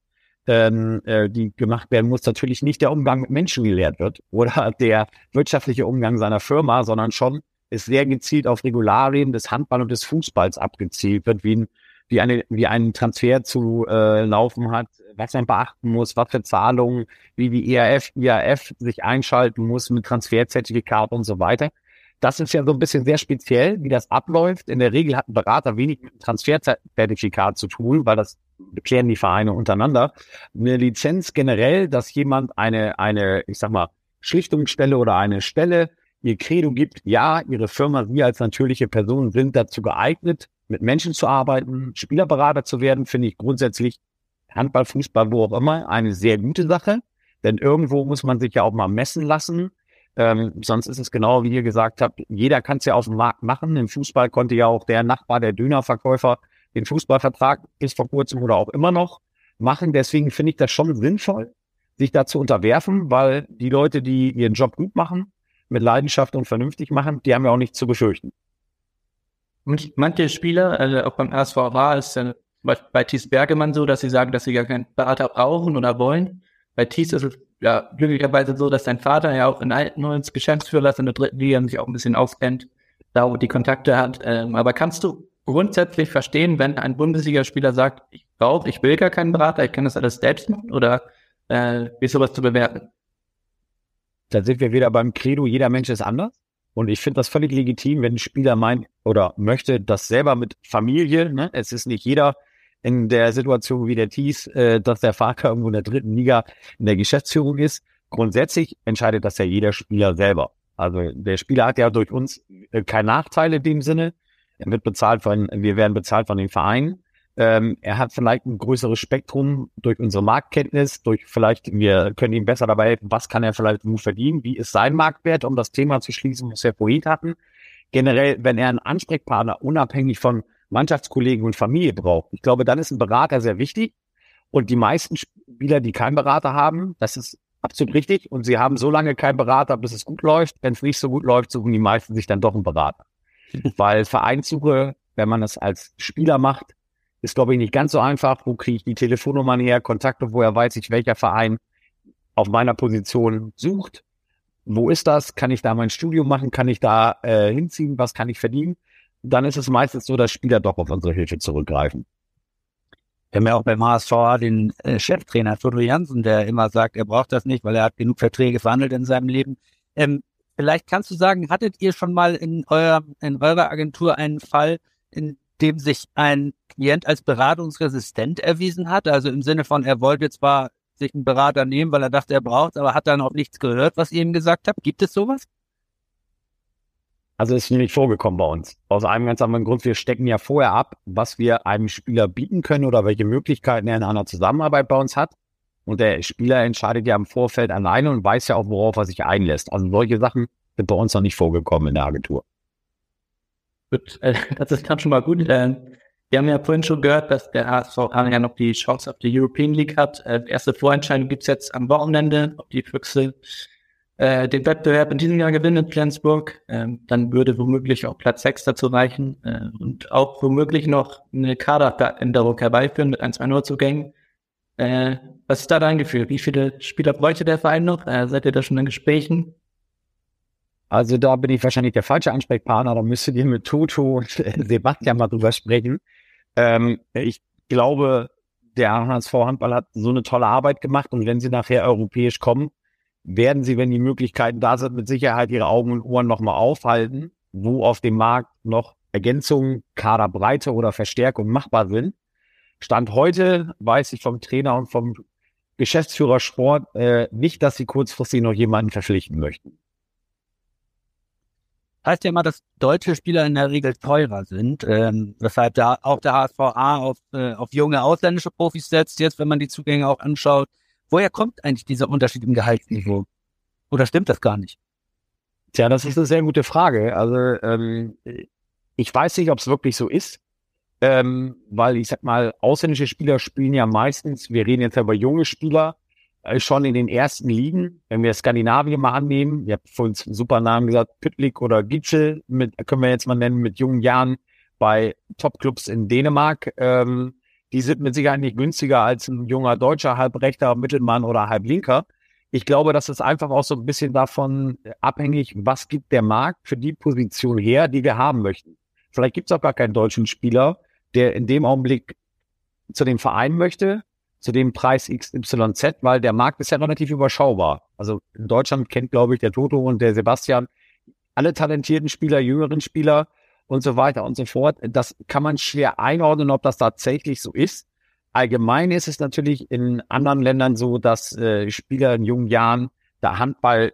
ähm, äh, die gemacht werden muss, natürlich nicht der Umgang mit Menschen gelehrt wird oder <laughs> der wirtschaftliche Umgang seiner Firma, sondern schon ist sehr gezielt auf Regularien des Handball und des Fußballs abgezielt wird, wie ein, wie eine, wie ein Transfer zu äh, laufen hat, was man beachten muss, was für Zahlungen, wie die ERF, IAF sich einschalten muss mit Transferzertifikat und so weiter. Das ist ja so ein bisschen sehr speziell, wie das abläuft. In der Regel hat ein Berater wenig mit Transferzertifikat zu tun, weil das klären die Vereine untereinander. Eine Lizenz generell, dass jemand eine, eine, ich sag mal, Schlichtungsstelle oder eine Stelle ihr Credo gibt, ja, ihre Firma, Sie als natürliche Person sind dazu geeignet, mit Menschen zu arbeiten, Spielerberater zu werden, finde ich grundsätzlich Handball, Fußball, wo auch immer, eine sehr gute Sache. Denn irgendwo muss man sich ja auch mal messen lassen. Ähm, sonst ist es genau, wie ihr gesagt habt, jeder kann es ja auf dem Markt machen. Im Fußball konnte ja auch der Nachbar, der Dönerverkäufer, den Fußballvertrag bis vor kurzem oder auch immer noch machen. Deswegen finde ich das schon sinnvoll, sich dazu unterwerfen, weil die Leute, die ihren Job gut machen, mit Leidenschaft und vernünftig machen, die haben ja auch nichts zu befürchten. Manche Spieler, also auch beim HSV war es ja bei Thies Bergemann so, dass sie sagen, dass sie gar keinen Berater brauchen oder wollen. Bei Thies ist es ja glücklicherweise so, dass sein Vater ja auch in Altenholz Geschäftsführer ist in der dritten Liga sich auch ein bisschen auskennt, da wo die Kontakte hat. Ähm, aber kannst du grundsätzlich verstehen, wenn ein Bundesligaspieler sagt, ich brauche, ich will gar keinen Berater, ich kann das alles selbst machen oder äh, wie ist sowas zu bewerten? Da sind wir wieder beim Credo, jeder Mensch ist anders. Und ich finde das völlig legitim, wenn ein Spieler meint oder möchte das selber mit Familie. Ne? Es ist nicht jeder in der Situation wie der Thies, äh, dass der Vater irgendwo in der dritten Liga in der Geschäftsführung ist. Grundsätzlich entscheidet das ja jeder Spieler selber. Also der Spieler hat ja durch uns äh, keine Nachteile in dem Sinne. Er wird bezahlt von, wir werden bezahlt von den Vereinen. Ähm, er hat vielleicht ein größeres Spektrum durch unsere Marktkenntnis, durch vielleicht, wir können ihm besser dabei helfen, was kann er vielleicht wo verdienen, wie ist sein Marktwert, um das Thema zu schließen, was wir vorhin hatten. Generell, wenn er einen Ansprechpartner unabhängig von Mannschaftskollegen und Familie braucht, ich glaube, dann ist ein Berater sehr wichtig. Und die meisten Spieler, die keinen Berater haben, das ist absolut richtig. Und sie haben so lange keinen Berater, bis es gut läuft. Wenn es nicht so gut läuft, suchen die meisten sich dann doch einen Berater. <laughs> Weil Vereinssuche, wenn man es als Spieler macht, ist, glaube ich, nicht ganz so einfach. Wo kriege ich die Telefonnummern her, Kontakte, woher weiß ich, welcher Verein auf meiner Position sucht? Wo ist das? Kann ich da mein Studium machen? Kann ich da äh, hinziehen? Was kann ich verdienen? Dann ist es meistens so, dass Spieler doch auf unsere Hilfe zurückgreifen. Wir haben ja auch beim HSV den äh, Cheftrainer Frodo Jansen, der immer sagt, er braucht das nicht, weil er hat genug Verträge verhandelt in seinem Leben. Ähm, vielleicht kannst du sagen, hattet ihr schon mal in, eurer in eurer Agentur einen Fall, in dem sich ein Klient als beratungsresistent erwiesen hat. Also im Sinne von, er wollte zwar sich einen Berater nehmen, weil er dachte, er braucht, aber hat dann auch nichts gehört, was ihr ihm gesagt habt. Gibt es sowas? Also ist nicht vorgekommen bei uns. Aus einem ganz anderen Grund. Wir stecken ja vorher ab, was wir einem Spieler bieten können oder welche Möglichkeiten er in einer Zusammenarbeit bei uns hat. Und der Spieler entscheidet ja im Vorfeld alleine und weiß ja auch, worauf er sich einlässt. Also solche Sachen sind bei uns noch nicht vorgekommen in der Agentur. Gut, äh, <laughs> das ist dann schon mal gut. Äh, wir haben ja vorhin schon gehört, dass der HSV ja noch die Chance auf die European League hat. Äh, erste Vorentscheidung gibt's jetzt am Wochenende, ob die Füchse äh, den Wettbewerb in diesem Jahr gewinnen in Flensburg. Ähm, dann würde womöglich auch Platz 6 dazu reichen äh, und auch womöglich noch eine Kaderveränderung herbeiführen mit ein, zwei Neuzugängen. Äh, was ist da dein Gefühl? Wie viele Spieler bräuchte der Verein noch? Äh, seid ihr da schon in Gesprächen? Also da bin ich wahrscheinlich der falsche Ansprechpartner. Da müsstet ihr mit Toto und <laughs> Sebastian mal drüber sprechen. Ähm, ich glaube, der HSV Handball hat so eine tolle Arbeit gemacht und wenn sie nachher europäisch kommen, werden sie, wenn die Möglichkeiten da sind, mit Sicherheit ihre Augen und Ohren nochmal aufhalten, wo auf dem Markt noch Ergänzungen, Kaderbreite oder Verstärkung machbar sind. Stand heute weiß ich vom Trainer und vom Geschäftsführer Sport äh, nicht, dass sie kurzfristig noch jemanden verpflichten möchten heißt ja immer, dass deutsche Spieler in der Regel teurer sind, ähm, weshalb da auch der HSVA auf, äh, auf junge ausländische Profis setzt, jetzt wenn man die Zugänge auch anschaut. Woher kommt eigentlich dieser Unterschied im Gehaltsniveau? Oder stimmt das gar nicht? Tja, das ist eine sehr gute Frage. Also ähm, ich weiß nicht, ob es wirklich so ist, ähm, weil ich sag mal, ausländische Spieler spielen ja meistens, wir reden jetzt über junge Spieler, schon in den ersten Ligen, wenn wir Skandinavien mal annehmen, ihr habt vorhin einen super Namen gesagt, Pytlik oder Gitschel, mit, können wir jetzt mal nennen, mit jungen Jahren bei Topclubs in Dänemark. Ähm, die sind mit Sicherheit nicht günstiger als ein junger Deutscher, halbrechter Mittelmann oder halblinker. Ich glaube, das ist einfach auch so ein bisschen davon abhängig, was gibt der Markt für die Position her, die wir haben möchten. Vielleicht gibt es auch gar keinen deutschen Spieler, der in dem Augenblick zu dem Verein möchte, zu dem Preis XYZ, weil der Markt ist ja relativ überschaubar. Also in Deutschland kennt, glaube ich, der Toto und der Sebastian alle talentierten Spieler, jüngeren Spieler und so weiter und so fort. Das kann man schwer einordnen, ob das tatsächlich so ist. Allgemein ist es natürlich in anderen Ländern so, dass äh, Spieler in jungen Jahren der Handball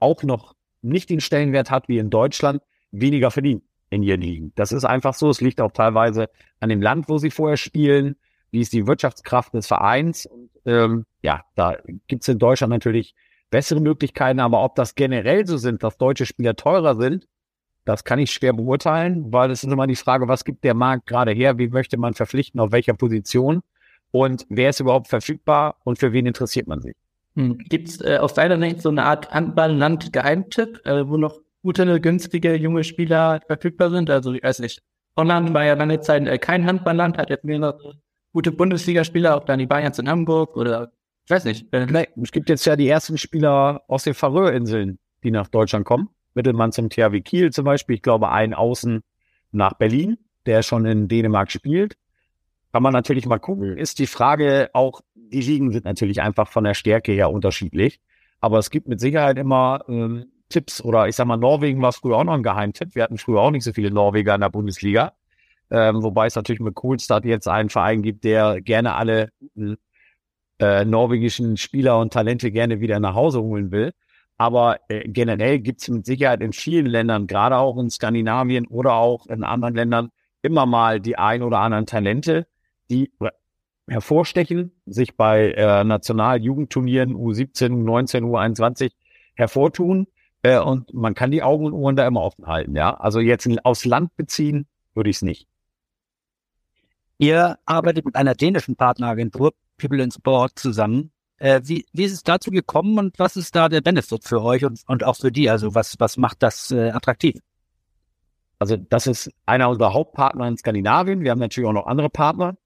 auch noch nicht den Stellenwert hat wie in Deutschland, weniger verdienen in ihren Ligen. Das ist einfach so. Es liegt auch teilweise an dem Land, wo sie vorher spielen wie ist die Wirtschaftskraft des Vereins. Und, ähm, ja, da gibt's in Deutschland natürlich bessere Möglichkeiten, aber ob das generell so sind, dass deutsche Spieler teurer sind, das kann ich schwer beurteilen, weil es ist immer die Frage, was gibt der Markt gerade her, wie möchte man verpflichten, auf welcher Position und wer ist überhaupt verfügbar und für wen interessiert man sich. Hm. Gibt es äh, aus deiner Sicht so eine Art Handball-Land-Geheimtipp, äh, wo noch gute, günstige junge Spieler verfügbar sind? Also ich weiß nicht, Holland war ja lange Zeit äh, kein Handballland, hat jetzt mehrere gute Bundesligaspieler, auch dann die Bayerns in Hamburg oder ich weiß nicht. Äh, nee, es gibt jetzt ja die ersten Spieler aus den Färöerinseln, die nach Deutschland kommen. Mittelmann zum THW Kiel zum Beispiel. Ich glaube, ein Außen nach Berlin, der schon in Dänemark spielt. Kann man natürlich mal gucken. Ist die Frage auch, die Ligen sind natürlich einfach von der Stärke her unterschiedlich. Aber es gibt mit Sicherheit immer ähm, Tipps oder ich sag mal, Norwegen war früher auch noch ein Geheimtipp. Wir hatten früher auch nicht so viele Norweger in der Bundesliga. Ähm, wobei es natürlich mit Kohlstad jetzt einen Verein gibt, der gerne alle äh, norwegischen Spieler und Talente gerne wieder nach Hause holen will. Aber äh, generell gibt es mit Sicherheit in vielen Ländern, gerade auch in Skandinavien oder auch in anderen Ländern, immer mal die ein oder anderen Talente, die hervorstechen, sich bei äh, Nationaljugendturnieren U17, U19, U21 hervortun. Äh, und man kann die Augen und Ohren da immer offen halten. Ja, also jetzt aufs Land beziehen würde ich es nicht. Ihr arbeitet mit einer dänischen Partneragentur, People in Sport, zusammen. Äh, wie, wie ist es dazu gekommen und was ist da der Benefit für euch und, und auch für die? Also was, was macht das äh, attraktiv? Also das ist einer unserer Hauptpartner in Skandinavien. Wir haben natürlich auch noch andere Partner.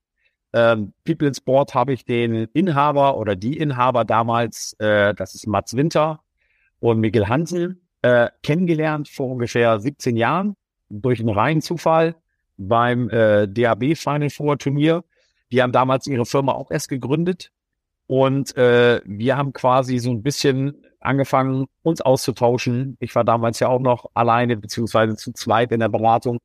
Ähm, People in Sport habe ich den Inhaber oder die Inhaber damals, äh, das ist Mats Winter und Mikkel Hansen, äh, kennengelernt vor ungefähr 17 Jahren durch einen reinen Zufall beim äh, DAB Final Four Turnier. Die haben damals ihre Firma auch erst gegründet und äh, wir haben quasi so ein bisschen angefangen, uns auszutauschen. Ich war damals ja auch noch alleine beziehungsweise zu zweit in der Beratung.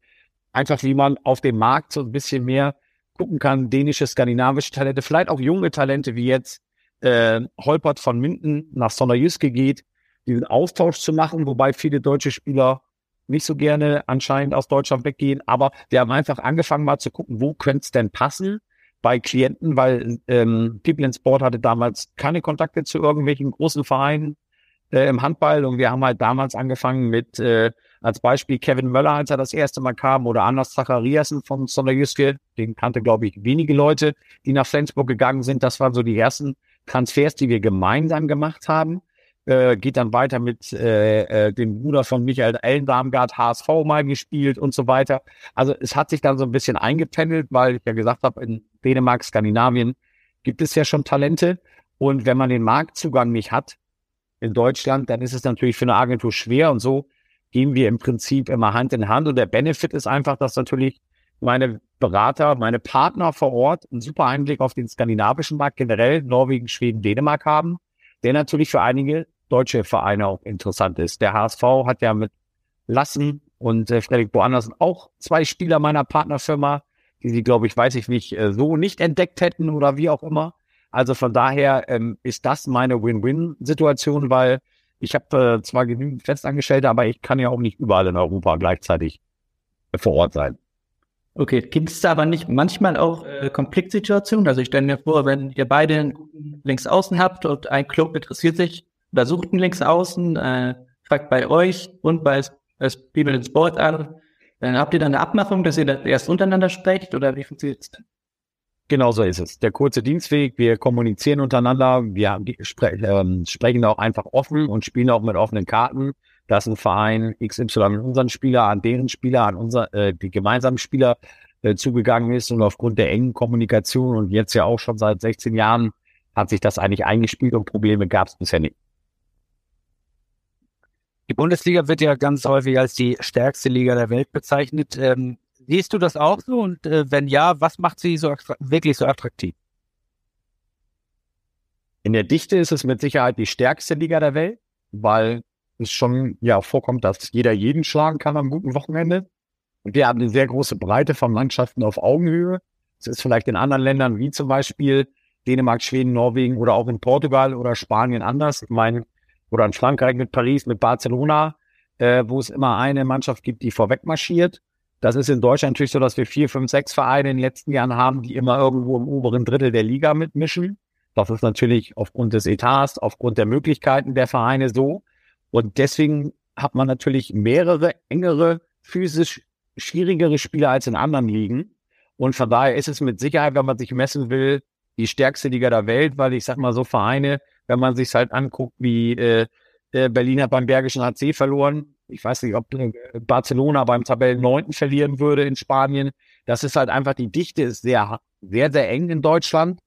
Einfach wie man auf dem Markt so ein bisschen mehr gucken kann, dänische, skandinavische Talente, vielleicht auch junge Talente wie jetzt äh, Holpert von Minden nach Sonderjyske geht, diesen Austausch zu machen, wobei viele deutsche Spieler nicht so gerne anscheinend aus Deutschland weggehen. Aber wir haben einfach angefangen mal zu gucken, wo könnte es denn passen bei Klienten, weil ähm, People in Sport hatte damals keine Kontakte zu irgendwelchen großen Vereinen äh, im Handball und wir haben halt damals angefangen mit äh, als Beispiel Kevin Möller, als er das erste Mal kam, oder Anders Zachariasen von Sonderjyske, den kannte, glaube ich, wenige Leute, die nach Flensburg gegangen sind. Das waren so die ersten Transfers, die wir gemeinsam gemacht haben äh, geht dann weiter mit äh, äh, dem Bruder von Michael Ellendarmgard, HSV mal gespielt und so weiter. Also es hat sich dann so ein bisschen eingependelt, weil ich ja gesagt habe, in Dänemark, Skandinavien gibt es ja schon Talente. Und wenn man den Marktzugang nicht hat in Deutschland, dann ist es natürlich für eine Agentur schwer. Und so gehen wir im Prinzip immer Hand in Hand. Und der Benefit ist einfach, dass natürlich meine Berater, meine Partner vor Ort einen super Einblick auf den skandinavischen Markt generell, Norwegen, Schweden, Dänemark haben der natürlich für einige deutsche Vereine auch interessant ist. Der HSV hat ja mit Lassen und äh, Frederik Boandersen auch zwei Spieler meiner Partnerfirma, die sie, glaube ich, weiß ich nicht, äh, so nicht entdeckt hätten oder wie auch immer. Also von daher ähm, ist das meine Win-Win-Situation, weil ich habe äh, zwar genügend Festangestellte, aber ich kann ja auch nicht überall in Europa gleichzeitig vor Ort sein. Okay, gibt es da aber nicht manchmal auch äh, Konfliktsituationen? Also ich stelle mir vor, wenn ihr beide einen guten Linksaußen habt und ein Club interessiert sich oder sucht einen Linksaußen, äh, fragt bei euch und bei, bei People in Sport an, dann habt ihr dann eine Abmachung, dass ihr das erst untereinander sprecht oder wie funktioniert es denn? Genau so ist es. Der kurze Dienstweg, wir kommunizieren untereinander, wir spre äh, sprechen auch einfach offen und spielen auch mit offenen Karten dass ein Verein XY an unseren Spieler, an deren Spieler, an unser, äh, die gemeinsamen Spieler äh, zugegangen ist und aufgrund der engen Kommunikation und jetzt ja auch schon seit 16 Jahren hat sich das eigentlich eingespielt und Probleme gab es bisher nicht. Die Bundesliga wird ja ganz häufig als die stärkste Liga der Welt bezeichnet. Ähm, siehst du das auch so? Und äh, wenn ja, was macht sie so wirklich so attraktiv? In der Dichte ist es mit Sicherheit die stärkste Liga der Welt, weil es schon ja vorkommt, dass jeder jeden schlagen kann am guten Wochenende. Und wir haben eine sehr große Breite von Mannschaften auf Augenhöhe. Es ist vielleicht in anderen Ländern wie zum Beispiel Dänemark, Schweden, Norwegen oder auch in Portugal oder Spanien anders. Ich meine, oder in Frankreich mit Paris, mit Barcelona, äh, wo es immer eine Mannschaft gibt, die vorweg marschiert. Das ist in Deutschland natürlich so, dass wir vier, fünf, sechs Vereine in den letzten Jahren haben, die immer irgendwo im oberen Drittel der Liga mitmischen. Das ist natürlich aufgrund des Etats, aufgrund der Möglichkeiten der Vereine so. Und deswegen hat man natürlich mehrere engere, physisch schwierigere Spieler als in anderen Ligen. Und von daher ist es mit Sicherheit, wenn man sich messen will, die stärkste Liga der Welt, weil ich sag mal so Vereine wenn man sich halt anguckt, wie äh, der Berliner beim Bergischen HC verloren. Ich weiß nicht, ob äh, Barcelona beim Tabellen 9. verlieren würde in Spanien. Das ist halt einfach, die Dichte ist sehr, sehr, sehr eng in Deutschland.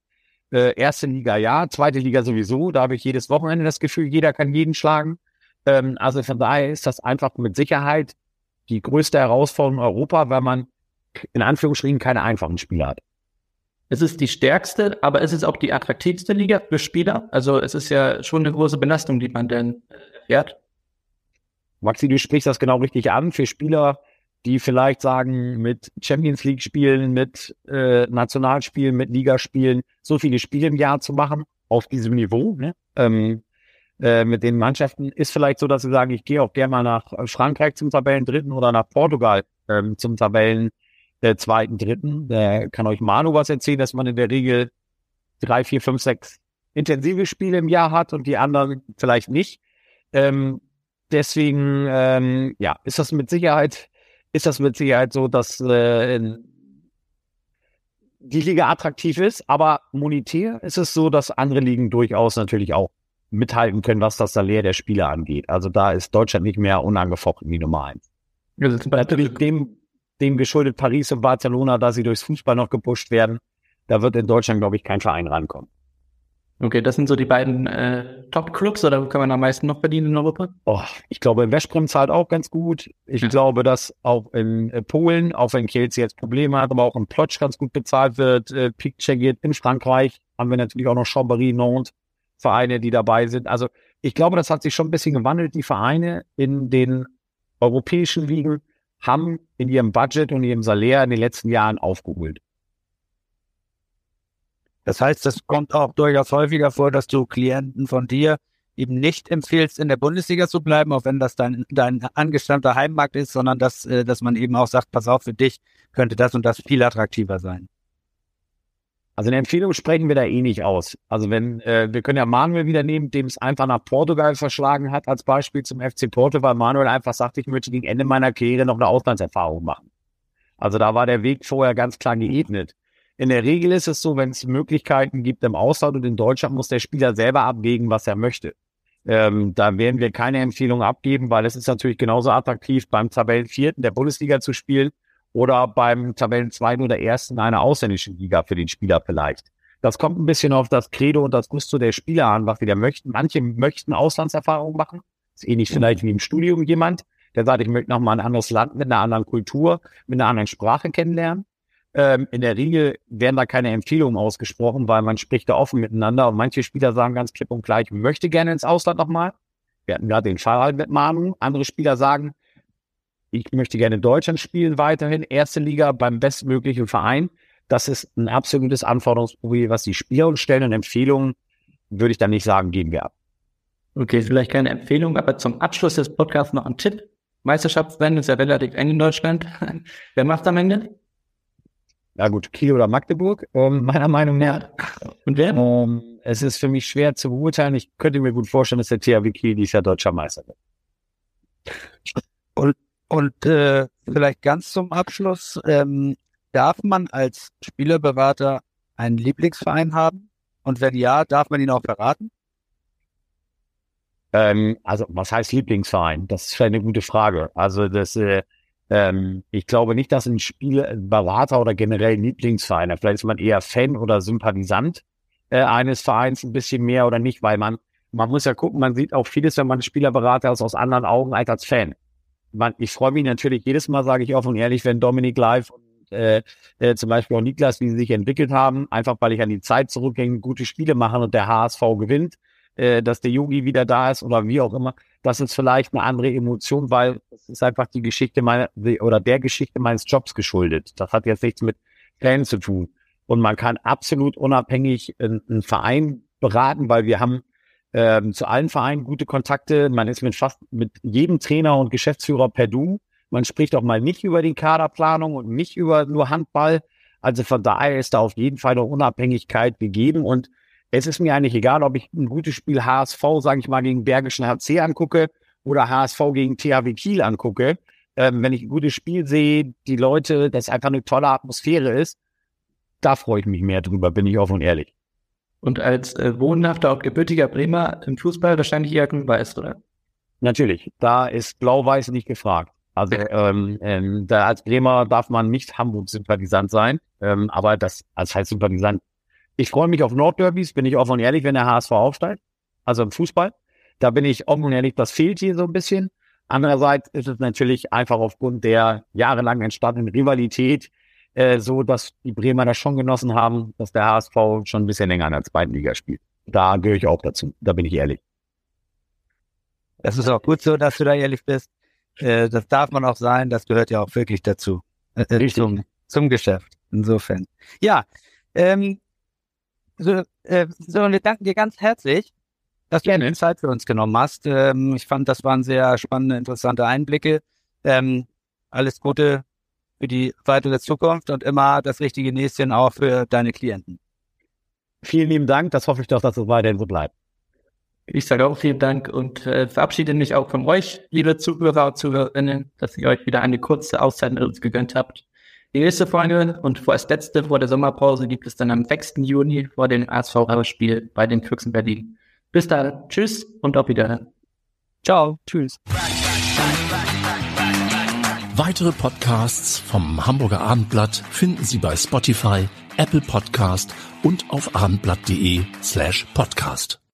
Äh, erste Liga ja, zweite Liga sowieso. Da habe ich jedes Wochenende das Gefühl, jeder kann jeden schlagen. Ähm, also von daher ist das einfach mit Sicherheit die größte Herausforderung in Europa, weil man in Anführungsstrichen keine einfachen Spiele hat. Es ist die stärkste, aber es ist auch die attraktivste Liga für Spieler. Also es ist ja schon eine große Belastung, die man dann erfährt. Maxi, du sprichst das genau richtig an. Für Spieler, die vielleicht sagen, mit Champions League spielen, mit äh, Nationalspielen, mit Ligaspielen, so viele Spiele im Jahr zu machen, auf diesem Niveau, ne? ähm, äh, mit den Mannschaften, ist vielleicht so, dass sie sagen, ich gehe auch gerne mal nach Frankreich zum Tabellen dritten oder nach Portugal ähm, zum Tabellen zweiten, dritten. Da kann euch Manu was erzählen, dass man in der Regel drei, vier, fünf, sechs intensive Spiele im Jahr hat und die anderen vielleicht nicht. Ähm, deswegen, ähm, ja, ist das mit Sicherheit, ist das mit Sicherheit so, dass äh, die Liga attraktiv ist, aber monetär ist es so, dass andere Ligen durchaus natürlich auch mithalten können, was das Salär der Spieler angeht. Also da ist Deutschland nicht mehr unangefochten wie Nummer eins. Also natürlich dem, dem geschuldet Paris und Barcelona, da sie durchs Fußball noch gepusht werden. Da wird in Deutschland, glaube ich, kein Verein rankommen. Okay, das sind so die beiden äh, Top-Clubs oder wo kann man am meisten noch verdienen in Europa? Oh, ich glaube, in Westbrem zahlt auch ganz gut. Ich ja. glaube, dass auch in äh, Polen, auch wenn Kielce jetzt Probleme hat, aber auch in Plotsch ganz gut bezahlt wird. Äh, Piquet in Frankreich haben wir natürlich auch noch Chambéry, Nantes, Vereine, die dabei sind. Also ich glaube, das hat sich schon ein bisschen gewandelt. Die Vereine in den europäischen Ligen haben in ihrem Budget und ihrem Salär in den letzten Jahren aufgeholt. Das heißt, das kommt auch durchaus häufiger vor, dass du Klienten von dir eben nicht empfiehlst, in der Bundesliga zu bleiben, auch wenn das dein, dein angestammter Heimmarkt ist, sondern dass, äh, dass man eben auch sagt, pass auf, für dich könnte das und das viel attraktiver sein. Also eine Empfehlung sprechen wir da eh nicht aus. Also wenn, äh, wir können ja Manuel wieder nehmen, dem es einfach nach Portugal verschlagen hat, als Beispiel zum FC Porto, weil Manuel einfach sagt, ich möchte gegen Ende meiner Karriere noch eine Auslandserfahrung machen. Also da war der Weg vorher ganz klar geebnet. In der Regel ist es so, wenn es Möglichkeiten gibt im Ausland und in Deutschland, muss der Spieler selber abwägen, was er möchte. Ähm, da werden wir keine Empfehlung abgeben, weil es ist natürlich genauso attraktiv, beim Tabellenvierten der Bundesliga zu spielen, oder beim Tabellenzweiten oder Ersten einer ausländischen Liga für den Spieler vielleicht. Das kommt ein bisschen auf das Credo und das Gusto der Spieler an, was sie da möchten. Manche möchten Auslandserfahrung machen. Das ist ähnlich vielleicht wie im Studium jemand, der sagt, ich möchte noch mal ein anderes Land mit einer anderen Kultur, mit einer anderen Sprache kennenlernen. Ähm, in der Regel werden da keine Empfehlungen ausgesprochen, weil man spricht da offen miteinander und manche Spieler sagen ganz klipp und klar, ich möchte gerne ins Ausland nochmal. Wir hatten gerade den Fall halt mit Manu. Andere Spieler sagen, ich möchte gerne in Deutschland spielen weiterhin, erste Liga beim bestmöglichen Verein. Das ist ein absolutes Anforderungsprofil, was die Spieler stellen und Empfehlungen würde ich dann nicht sagen, geben wir ab. Okay, vielleicht keine Empfehlung, aber zum Abschluss des Podcasts noch ein Tipp. Meisterschaftsrennen ist ja relativ eng in Deutschland. <laughs> Wer macht am Ende? Ja gut, Kiel oder Magdeburg, ähm, meiner Meinung nach. Und wer? Ähm, es ist für mich schwer zu beurteilen. Ich könnte mir gut vorstellen, dass der THW Kiel dieses Jahr deutscher Meister wird. Und und äh, vielleicht ganz zum Abschluss, ähm, darf man als Spielerberater einen Lieblingsverein haben? Und wenn ja, darf man ihn auch verraten? Ähm, also was heißt Lieblingsverein? Das ist eine gute Frage. Also das, äh, ähm, ich glaube nicht, dass ein Spielerberater oder generell ein Lieblingsverein, vielleicht ist man eher Fan oder Sympathisant äh, eines Vereins ein bisschen mehr oder nicht, weil man, man muss ja gucken, man sieht auch vieles, wenn man Spielerberater ist, aus anderen Augen als als Fan man, ich freue mich natürlich jedes Mal, sage ich offen und ehrlich, wenn Dominik live und äh, äh, zum Beispiel auch Niklas, wie sie sich entwickelt haben, einfach weil ich an die Zeit zurückgehe, gute Spiele machen und der HSV gewinnt, äh, dass der Yogi wieder da ist oder wie auch immer. Das ist vielleicht eine andere Emotion, weil es ist einfach die Geschichte meiner oder der Geschichte meines Jobs geschuldet. Das hat jetzt nichts mit Fans zu tun. Und man kann absolut unabhängig einen Verein beraten, weil wir haben ähm, zu allen Vereinen gute Kontakte. Man ist mit fast mit jedem Trainer und Geschäftsführer per Du. Man spricht auch mal nicht über die Kaderplanung und nicht über nur Handball. Also von daher ist da auf jeden Fall eine Unabhängigkeit gegeben und es ist mir eigentlich egal, ob ich ein gutes Spiel HSV, sage ich mal, gegen Bergischen HC angucke oder HSV gegen THW Kiel angucke. Ähm, wenn ich ein gutes Spiel sehe, die Leute, das einfach eine tolle Atmosphäre ist, da freue ich mich mehr drüber, bin ich offen und ehrlich. Und als äh, wohnhafter und gebürtiger Bremer im Fußball wahrscheinlich eher grün-weiß, oder? Natürlich, da ist Blau-Weiß nicht gefragt. Also ähm, ähm, da als Bremer darf man nicht Hamburg-Sympathisant sein, ähm, aber das als heißt Sympathisant. Ich freue mich auf Nordderbys, bin ich offen und ehrlich, wenn der HSV aufsteigt, also im Fußball. Da bin ich offen und ehrlich, das fehlt hier so ein bisschen. Andererseits ist es natürlich einfach aufgrund der jahrelang entstandenen Rivalität äh, so, dass die Bremer das schon genossen haben, dass der HSV schon ein bisschen länger in der zweiten Liga spielt. Da gehöre ich auch dazu, da bin ich ehrlich. Das ist auch gut so, dass du da ehrlich bist. Äh, das darf man auch sein, das gehört ja auch wirklich dazu. Äh, äh zum, zum Geschäft. Insofern. Ja, ähm, so, äh, so, wir danken dir ganz herzlich, dass du eine Zeit für uns genommen hast. Ähm, ich fand, das waren sehr spannende, interessante Einblicke. Ähm, alles Gute für die weitere Zukunft und immer das richtige Näschen auch für deine Klienten. Vielen lieben Dank. Das hoffe ich doch, dass es weiterhin so bleibt. Ich sage auch vielen Dank und äh, verabschiede mich auch von euch, liebe Zuhörer und Zuhörerinnen, dass ihr euch wieder eine kurze Auszeit mit uns gegönnt habt. Die nächste Folge und vorerst letzte vor der Sommerpause gibt es dann am 6. Juni vor dem ASV-Spiel bei den Füchsen Berlin. Bis dann, tschüss und auf Wiedersehen. Ciao, tschüss. Weitere Podcasts vom Hamburger Abendblatt finden Sie bei Spotify, Apple Podcast und auf abendblatt.de slash podcast.